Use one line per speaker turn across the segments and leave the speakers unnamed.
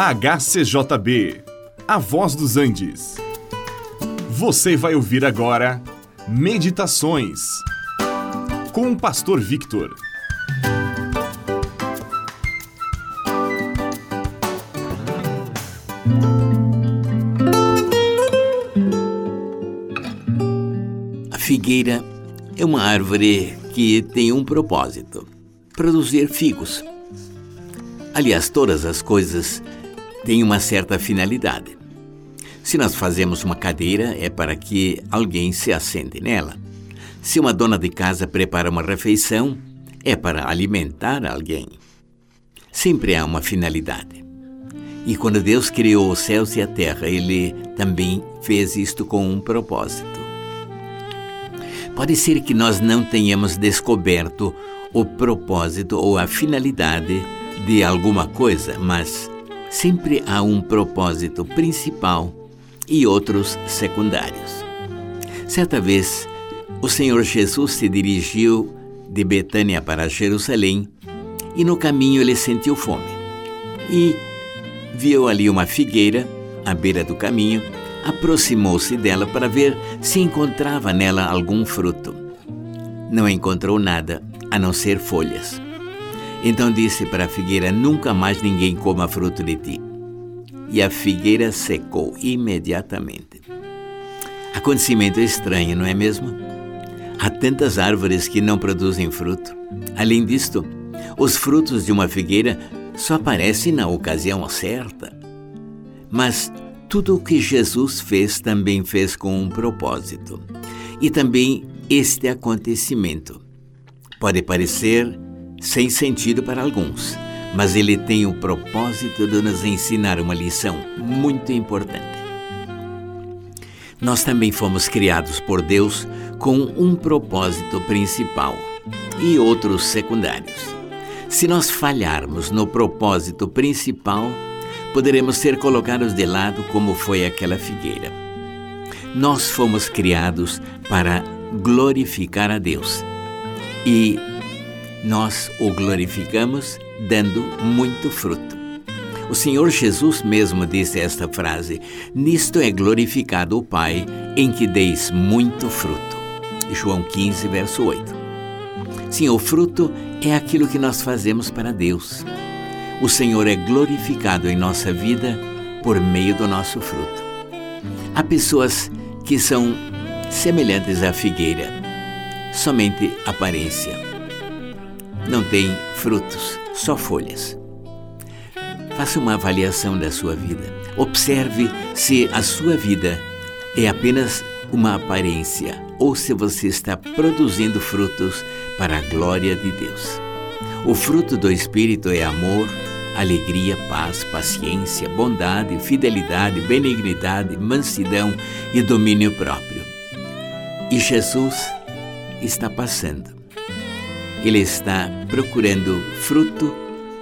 HCJB, A Voz dos Andes. Você vai ouvir agora Meditações com o Pastor Victor.
A figueira é uma árvore que tem um propósito: produzir figos. Aliás, todas as coisas têm uma certa finalidade. Se nós fazemos uma cadeira, é para que alguém se assente nela. Se uma dona de casa prepara uma refeição, é para alimentar alguém. Sempre há uma finalidade. E quando Deus criou os céus e a terra, Ele também fez isto com um propósito. Pode ser que nós não tenhamos descoberto o propósito ou a finalidade de alguma coisa, mas sempre há um propósito principal e outros secundários. Certa vez, o Senhor Jesus se dirigiu de Betânia para Jerusalém e no caminho ele sentiu fome. E viu ali uma figueira à beira do caminho, aproximou-se dela para ver se encontrava nela algum fruto. Não encontrou nada a não ser folhas. Então disse para a figueira: Nunca mais ninguém coma fruto de ti. E a figueira secou imediatamente. Acontecimento estranho, não é mesmo? Há tantas árvores que não produzem fruto. Além disto, os frutos de uma figueira só aparecem na ocasião certa. Mas tudo o que Jesus fez também fez com um propósito. E também este acontecimento pode parecer sem sentido para alguns, mas ele tem o propósito de nos ensinar uma lição muito importante. Nós também fomos criados por Deus com um propósito principal e outros secundários. Se nós falharmos no propósito principal, poderemos ser colocados de lado como foi aquela figueira. Nós fomos criados para glorificar a Deus e nós o glorificamos dando muito fruto. O Senhor Jesus mesmo disse esta frase: Nisto é glorificado o Pai, em que deis muito fruto. João 15, verso 8. Sim, o fruto é aquilo que nós fazemos para Deus. O Senhor é glorificado em nossa vida por meio do nosso fruto. Há pessoas que são semelhantes à figueira, somente aparência não tem frutos, só folhas. Faça uma avaliação da sua vida. Observe se a sua vida é apenas uma aparência ou se você está produzindo frutos para a glória de Deus. O fruto do Espírito é amor, alegria, paz, paciência, bondade, fidelidade, benignidade, mansidão e domínio próprio. E Jesus está passando ele está procurando fruto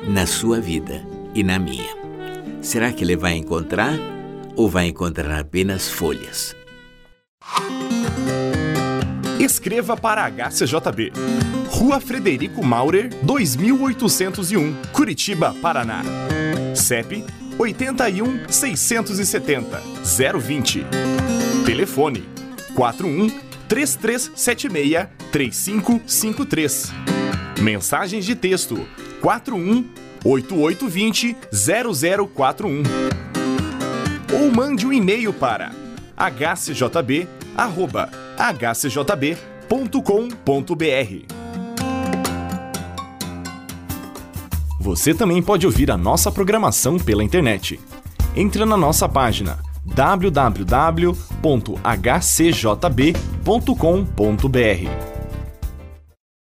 na sua vida e na minha. Será que ele vai encontrar ou vai encontrar apenas folhas?
Escreva para a HCJB. Rua Frederico Maurer, 2801, Curitiba, Paraná. CEP 81 670 020. Telefone 41 3376 3553. Mensagens de texto 41 8820 0041. Ou mande um e-mail para hcjb@hcjb.com.br. Você também pode ouvir a nossa programação pela internet. Entre na nossa página www.hcjb.com.br